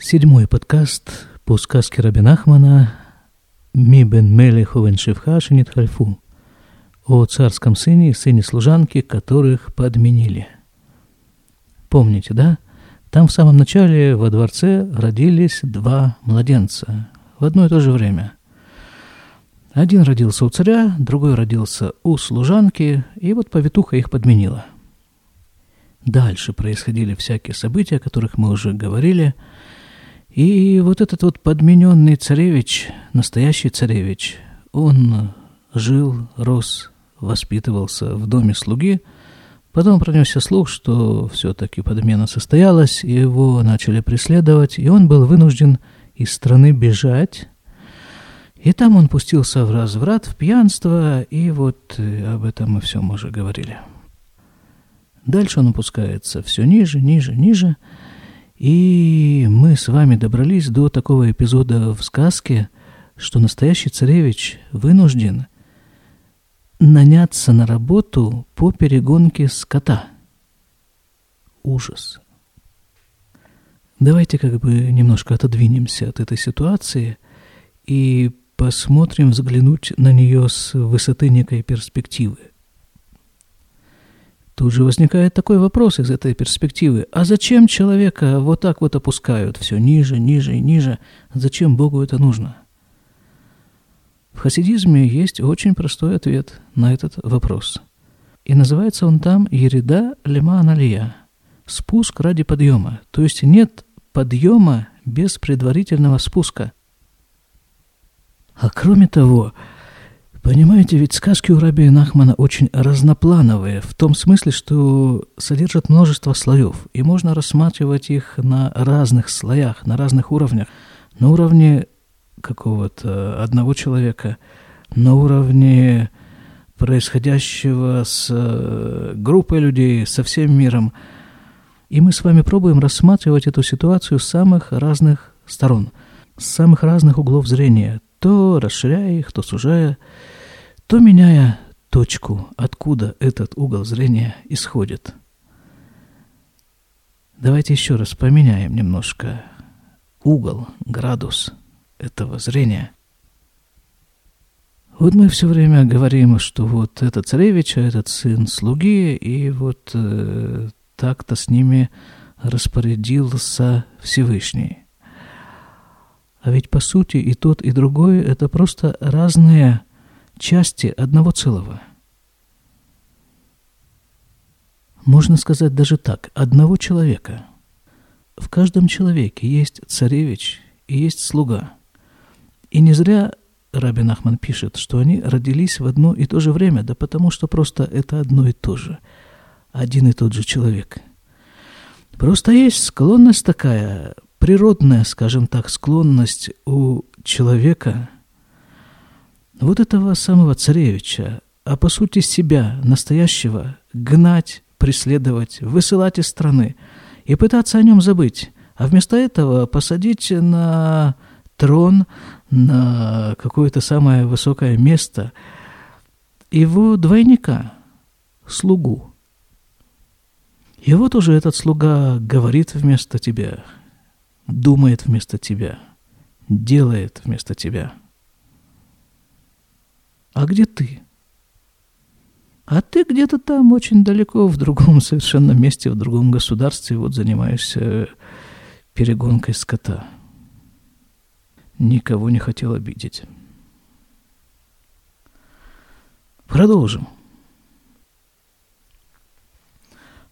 Седьмой подкаст по сказке Раби Нахмана «Ми бен мелех овен шевха шинит хальфу» о царском сыне и сыне служанки, которых подменили. Помните, да? Там в самом начале во дворце родились два младенца в одно и то же время. Один родился у царя, другой родился у служанки, и вот повитуха их подменила. Дальше происходили всякие события, о которых мы уже говорили – и вот этот вот подмененный царевич, настоящий царевич, он жил, рос, воспитывался в доме слуги. Потом пронесся слух, что все-таки подмена состоялась, и его начали преследовать, и он был вынужден из страны бежать. И там он пустился в разврат, в пьянство, и вот э, об этом мы все уже говорили. Дальше он опускается все ниже, ниже, ниже – и мы с вами добрались до такого эпизода в сказке, что настоящий царевич вынужден наняться на работу по перегонке скота. Ужас. Давайте как бы немножко отодвинемся от этой ситуации и посмотрим, взглянуть на нее с высоты некой перспективы. Тут же возникает такой вопрос из этой перспективы. А зачем человека вот так вот опускают все ниже, ниже и ниже? Зачем Богу это нужно? В хасидизме есть очень простой ответ на этот вопрос. И называется он там «Ереда лема аналия» – «спуск ради подъема». То есть нет подъема без предварительного спуска. А кроме того, Понимаете, ведь сказки у Раби Нахмана очень разноплановые, в том смысле, что содержат множество слоев, и можно рассматривать их на разных слоях, на разных уровнях. На уровне какого-то одного человека, на уровне происходящего с э, группой людей, со всем миром. И мы с вами пробуем рассматривать эту ситуацию с самых разных сторон, с самых разных углов зрения, то расширяя их, то сужая то меняя точку, откуда этот угол зрения исходит. Давайте еще раз поменяем немножко угол, градус этого зрения. Вот мы все время говорим, что вот этот царевич, а этот сын слуги, и вот э, так-то с ними распорядился Всевышний. А ведь по сути и тот, и другой – это просто разные части одного целого. Можно сказать даже так, одного человека. В каждом человеке есть царевич и есть слуга. И не зря Рабин Ахман пишет, что они родились в одно и то же время, да потому что просто это одно и то же, один и тот же человек. Просто есть склонность такая, природная, скажем так, склонность у человека – вот этого самого царевича, а по сути себя, настоящего, гнать, преследовать, высылать из страны и пытаться о нем забыть, а вместо этого посадить на трон, на какое-то самое высокое место его двойника, слугу. И вот уже этот слуга говорит вместо тебя, думает вместо тебя, делает вместо тебя – а где ты? А ты где-то там, очень далеко, в другом совершенно месте, в другом государстве, вот занимаешься перегонкой скота. Никого не хотел обидеть. Продолжим.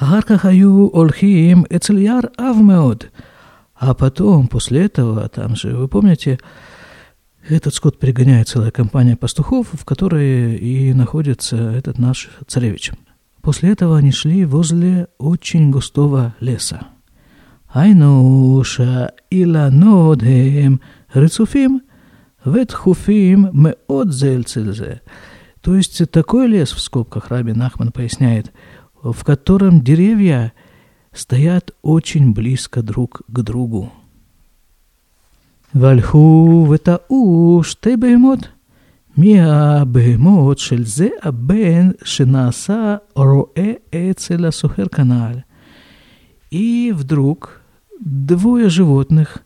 Гарках ольхим олхиим эцельяр авмеод. А потом, после этого, а там же, вы помните, этот скот пригоняет целая компания пастухов, в которой и находится этот наш царевич. После этого они шли возле очень густого леса. Айнуша иланодхем рыцуфим ветхуфим меот. То есть такой лес, в скобках Раби Нахман поясняет, в котором деревья стоят очень близко друг к другу. והלכו וטעו שתי בהמות. מהבהמות של זה הבן שנעשה רואה אצל הסוחר канал. И вдруг двое животных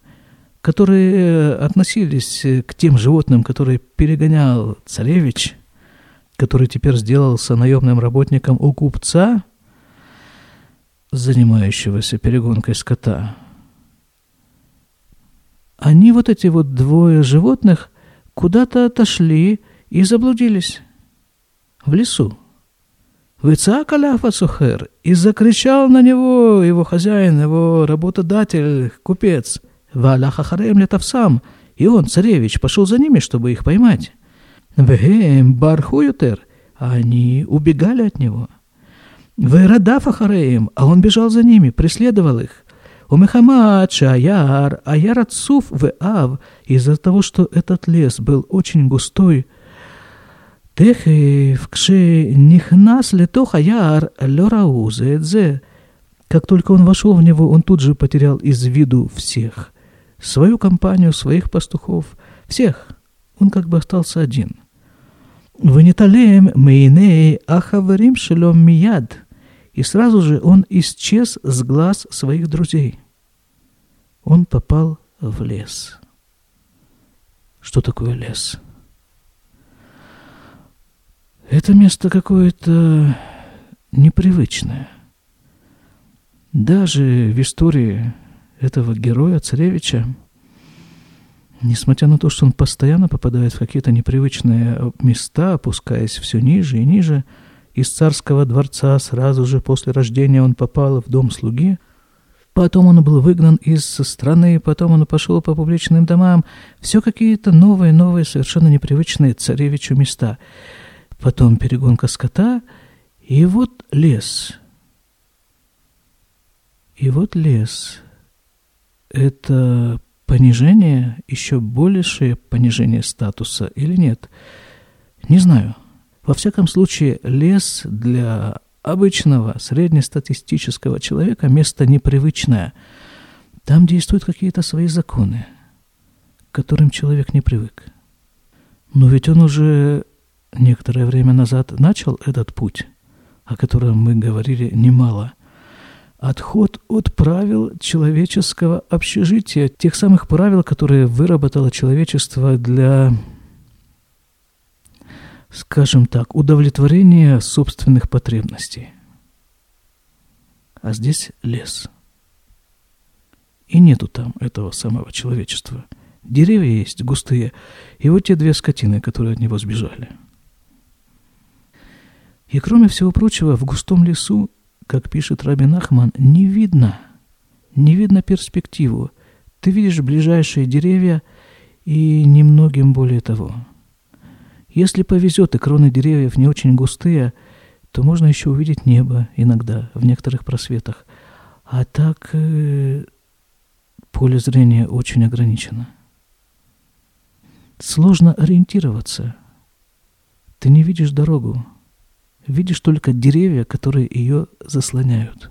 которые относились к тем животным, которые перегонял царевич, который теперь сделался наемным работником у купца, занимающегося перегонкой скота. они, вот эти вот двое животных, куда-то отошли и заблудились в лесу. Выцакаляфа Сухер и закричал на него его хозяин, его работодатель, купец. Валяха Харем сам, и он, царевич, пошел за ними, чтобы их поймать. Вегем бархуютер, они убегали от него. Верадафа Хареем, а он бежал за ними, преследовал их. Умехамад, Шаяр, Аяр отцов в Ав, из-за того, что этот лес был очень густой, Техев, Кше, Нихнас, Лето, аяр Лёраузе, Дзе. Как только он вошел в него, он тут же потерял из виду всех. Свою компанию, своих пастухов, всех. Он как бы остался один. «Вениталем, а хаварим Шелом, Мияд». И сразу же он исчез с глаз своих друзей. Он попал в лес. Что такое лес? Это место какое-то непривычное. Даже в истории этого героя, царевича, несмотря на то, что он постоянно попадает в какие-то непривычные места, опускаясь все ниже и ниже, из царского дворца сразу же после рождения он попал в дом слуги, потом он был выгнан из страны, потом он пошел по публичным домам, все какие-то новые, новые, совершенно непривычные царевичу места – потом перегонка скота, и вот лес. И вот лес. Это понижение, еще большее понижение статуса или нет? Не знаю. Во всяком случае, лес для обычного среднестатистического человека место непривычное. Там действуют какие-то свои законы, к которым человек не привык. Но ведь он уже некоторое время назад начал этот путь, о котором мы говорили немало. Отход от правил человеческого общежития, тех самых правил, которые выработало человечество для, скажем так, удовлетворения собственных потребностей. А здесь лес. И нету там этого самого человечества. Деревья есть густые, и вот те две скотины, которые от него сбежали – и кроме всего прочего, в густом лесу, как пишет Рабин Ахман, не видно, не видно перспективу. Ты видишь ближайшие деревья и немногим более того. Если повезет и кроны деревьев не очень густые, то можно еще увидеть небо иногда в некоторых просветах. А так э, поле зрения очень ограничено. Сложно ориентироваться. Ты не видишь дорогу видишь только деревья, которые ее заслоняют.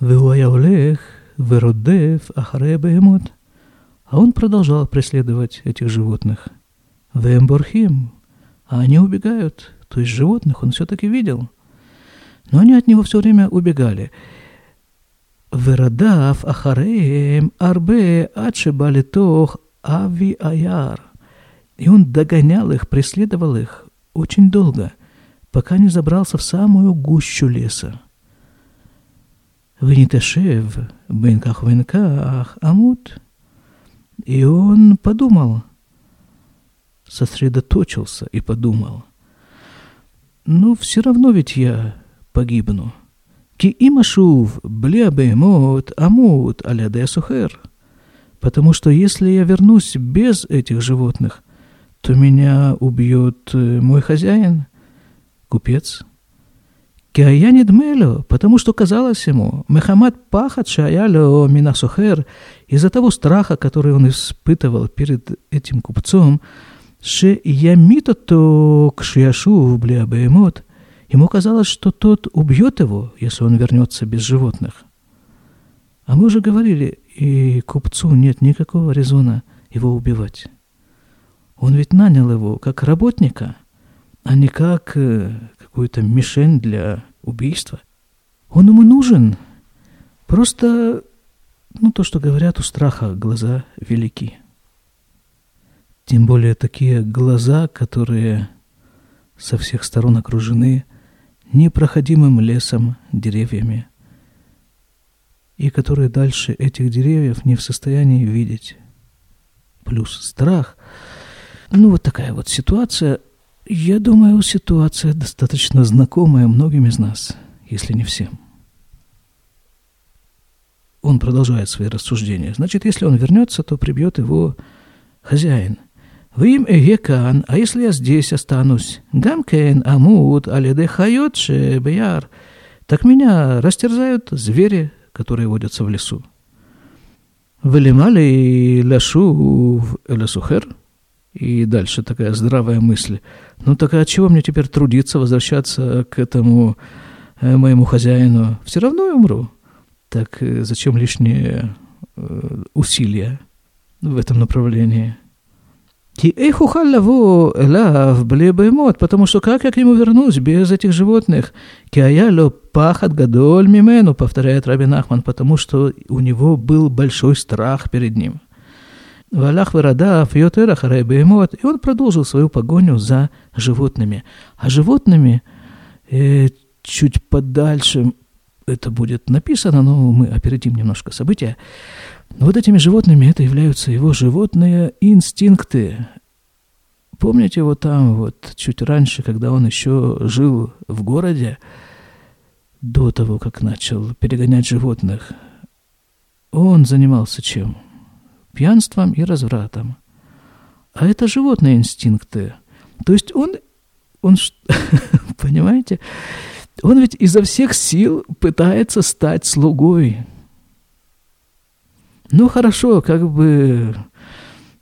Веуаявлех, Веродев, Ахаребаемот. А он продолжал преследовать этих животных. Вемборхим. А они убегают. То есть животных он все-таки видел. Но они от него все время убегали. Веродав Ахареем Арбе Ачебалитох Ави Аяр. И он догонял их, преследовал их, очень долго, пока не забрался в самую гущу леса. Вениташев, бенках венках, амут. И он подумал, сосредоточился и подумал. Ну, все равно ведь я погибну. Ки имашув бля бемот амут аля сухер. Потому что если я вернусь без этих животных, то меня убьет э, мой хозяин, купец. Киая дмелю, потому что казалось ему, Мехамад пахат шаялю минасухер, из-за того страха, который он испытывал перед этим купцом, ше ямито то кшияшу в блябаемот, ему казалось, что тот убьет его, если он вернется без животных. А мы уже говорили, и купцу нет никакого резона его убивать. Он ведь нанял его как работника, а не как э, какую-то мишень для убийства. Он ему нужен просто ну, то, что говорят, у страха глаза велики. Тем более такие глаза, которые со всех сторон окружены непроходимым лесом, деревьями, и которые дальше этих деревьев не в состоянии видеть. Плюс страх. Ну, вот такая вот ситуация. Я думаю, ситуация достаточно знакомая многим из нас, если не всем. Он продолжает свои рассуждения. Значит, если он вернется, то прибьет его хозяин. Вы им эгекан, а если я здесь останусь? Гамкен, амут, аледе хайот, беяр. Так меня растерзают звери, которые водятся в лесу. Вылимали ляшу в лесухер? И дальше такая здравая мысль. Ну так а чего мне теперь трудиться, возвращаться к этому э, моему хозяину? Все равно я умру. Так э, зачем лишние э, усилия в этом направлении? Ки их ухаллаву элав блебаймот, потому что как я к нему вернусь без этих животных? Киаяло пахат гадоль мимену, повторяет Рабин Ахман, потому что у него был большой страх перед ним. Валах Верадав, Йотерах, Райбеймот, и он продолжил свою погоню за животными. А животными э, чуть подальше, это будет написано, но мы опередим немножко события, вот этими животными это являются его животные инстинкты. Помните вот там, вот чуть раньше, когда он еще жил в городе, до того, как начал перегонять животных, он занимался чем? Пьянством и развратом. А это животные инстинкты. То есть он, он понимаете, он ведь изо всех сил пытается стать слугой. Ну хорошо, как бы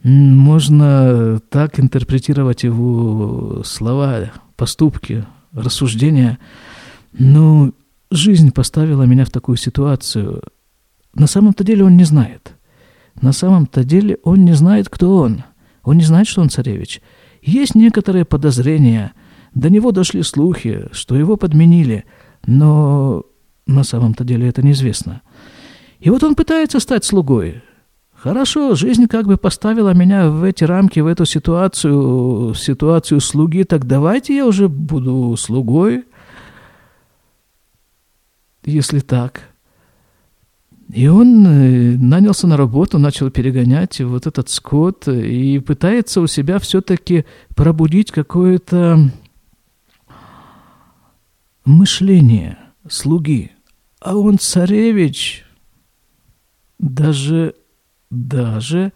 можно так интерпретировать его слова, поступки, рассуждения. Но жизнь поставила меня в такую ситуацию. На самом-то деле он не знает. На самом-то деле он не знает, кто он. Он не знает, что он царевич. Есть некоторые подозрения. До него дошли слухи, что его подменили. Но на самом-то деле это неизвестно. И вот он пытается стать слугой. Хорошо, жизнь как бы поставила меня в эти рамки, в эту ситуацию, ситуацию слуги, так давайте я уже буду слугой, если так. И он э, нанялся на работу, начал перегонять вот этот скот и пытается у себя все-таки пробудить какое-то мышление слуги. А он царевич, даже, даже,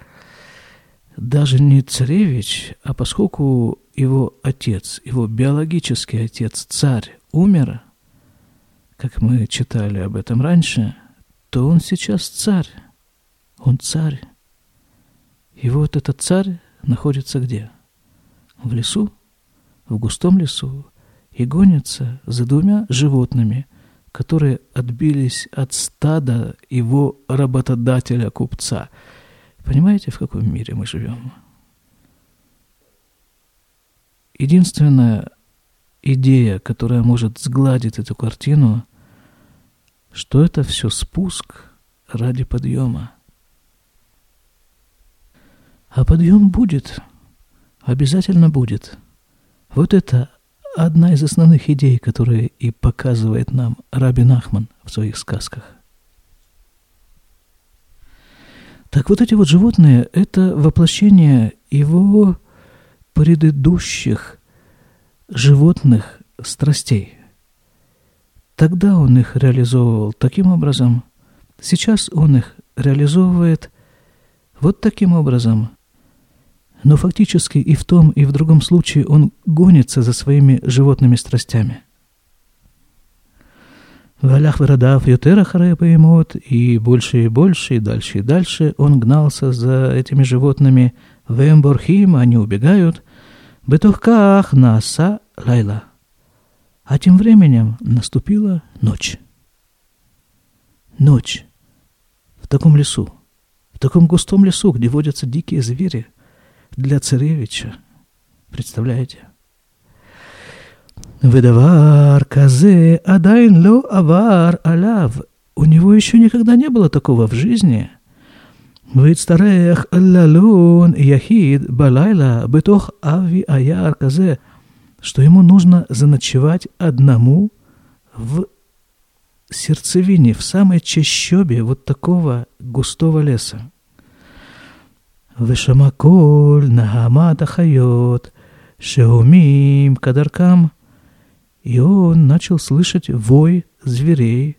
даже не царевич, а поскольку его отец, его биологический отец, царь, умер, как мы читали об этом раньше, то он сейчас царь. Он царь. И вот этот царь находится где? В лесу, в густом лесу, и гонится за двумя животными – которые отбились от стада его работодателя-купца. Понимаете, в каком мире мы живем? Единственная идея, которая может сгладить эту картину, что это все спуск ради подъема. А подъем будет, обязательно будет. Вот это одна из основных идей, которые и показывает нам Рабин Ахман в своих сказках. Так вот эти вот животные – это воплощение его предыдущих животных страстей. Тогда он их реализовывал таким образом, сейчас он их реализовывает вот таким образом – но фактически и в том, и в другом случае он гонится за своими животными страстями. Валях выродав Ютера Харепаемот, и больше и больше, и дальше и дальше он гнался за этими животными. Вемборхим, они убегают. Бетухках наса лайла. А тем временем наступила ночь. Ночь. В таком лесу, в таком густом лесу, где водятся дикие звери – для царевича. Представляете? Выдавар казе адайн ло авар аляв. У него еще никогда не было такого в жизни. Выцтарех лалун яхид балайла бетох ави аяр казе. Что ему нужно заночевать одному в сердцевине, в самой чащобе вот такого густого леса. ושמע קול נהמת החיות шеумим кадаркам. И он начал слышать вой зверей,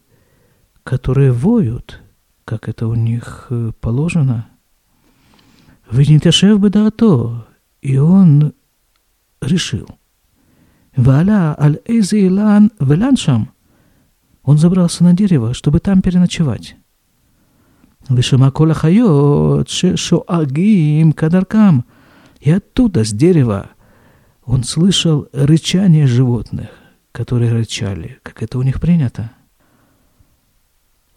которые воют, как это у них э, положено. Виниташев бы да то, и он решил. Валя аль эйзейлан веланшам. Он забрался на дерево, чтобы там переночевать. Вышима кола хайот шоагим кадаркам. И оттуда, с дерева, он слышал рычание животных, которые рычали, как это у них принято.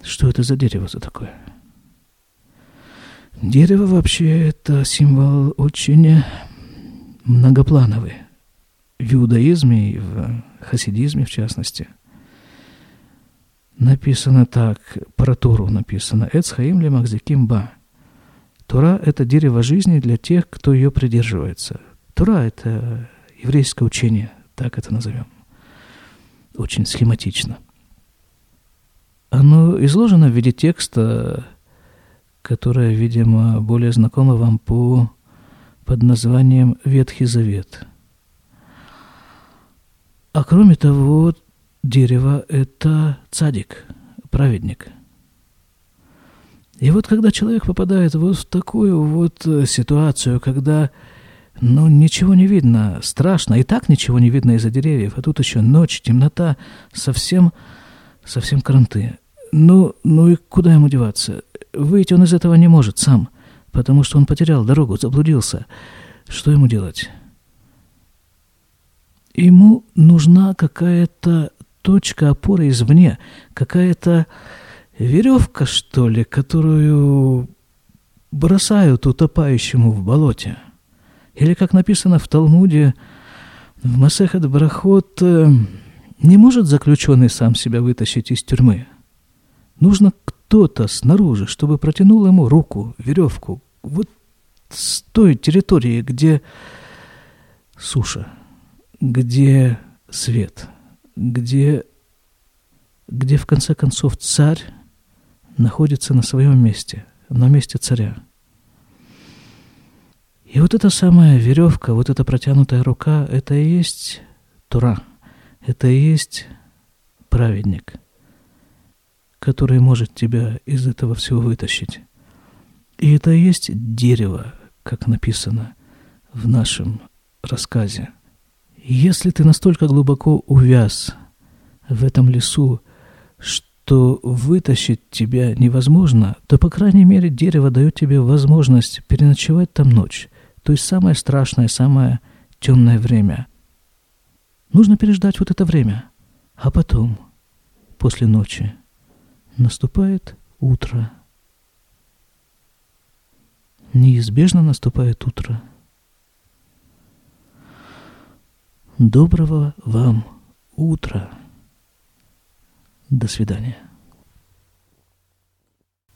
Что это за дерево за такое? Дерево вообще это символ очень многоплановый в иудаизме и в хасидизме в частности – Написано так, про Тору написано. Эцхаим ли махзиким ба. Тора – это дерево жизни для тех, кто ее придерживается. Тора – это еврейское учение, так это назовем. Очень схематично. Оно изложено в виде текста, которое, видимо, более знакомо вам по под названием Ветхий Завет. А кроме того, дерево – это цадик, праведник. И вот когда человек попадает вот в такую вот ситуацию, когда но ничего не видно, страшно, и так ничего не видно из-за деревьев, а тут еще ночь, темнота, совсем, совсем кранты. Ну, ну и куда ему деваться? Выйти он из этого не может сам, потому что он потерял дорогу, заблудился. Что ему делать? Ему нужна какая-то точка опоры извне, какая-то веревка, что ли, которую бросают утопающему в болоте. Или, как написано в Талмуде, в Масехет Брахот, э, не может заключенный сам себя вытащить из тюрьмы. Нужно кто-то снаружи, чтобы протянул ему руку, веревку, вот с той территории, где суша, где свет, где, где в конце концов царь находится на своем месте, на месте царя – и вот эта самая веревка, вот эта протянутая рука, это и есть Тура, это и есть праведник, который может тебя из этого всего вытащить. И это и есть дерево, как написано в нашем рассказе. Если ты настолько глубоко увяз в этом лесу, что вытащить тебя невозможно, то, по крайней мере, дерево дает тебе возможность переночевать там ночь, то есть самое страшное, самое темное время. Нужно переждать вот это время. А потом, после ночи, наступает утро. Неизбежно наступает утро. Доброго вам утра. До свидания.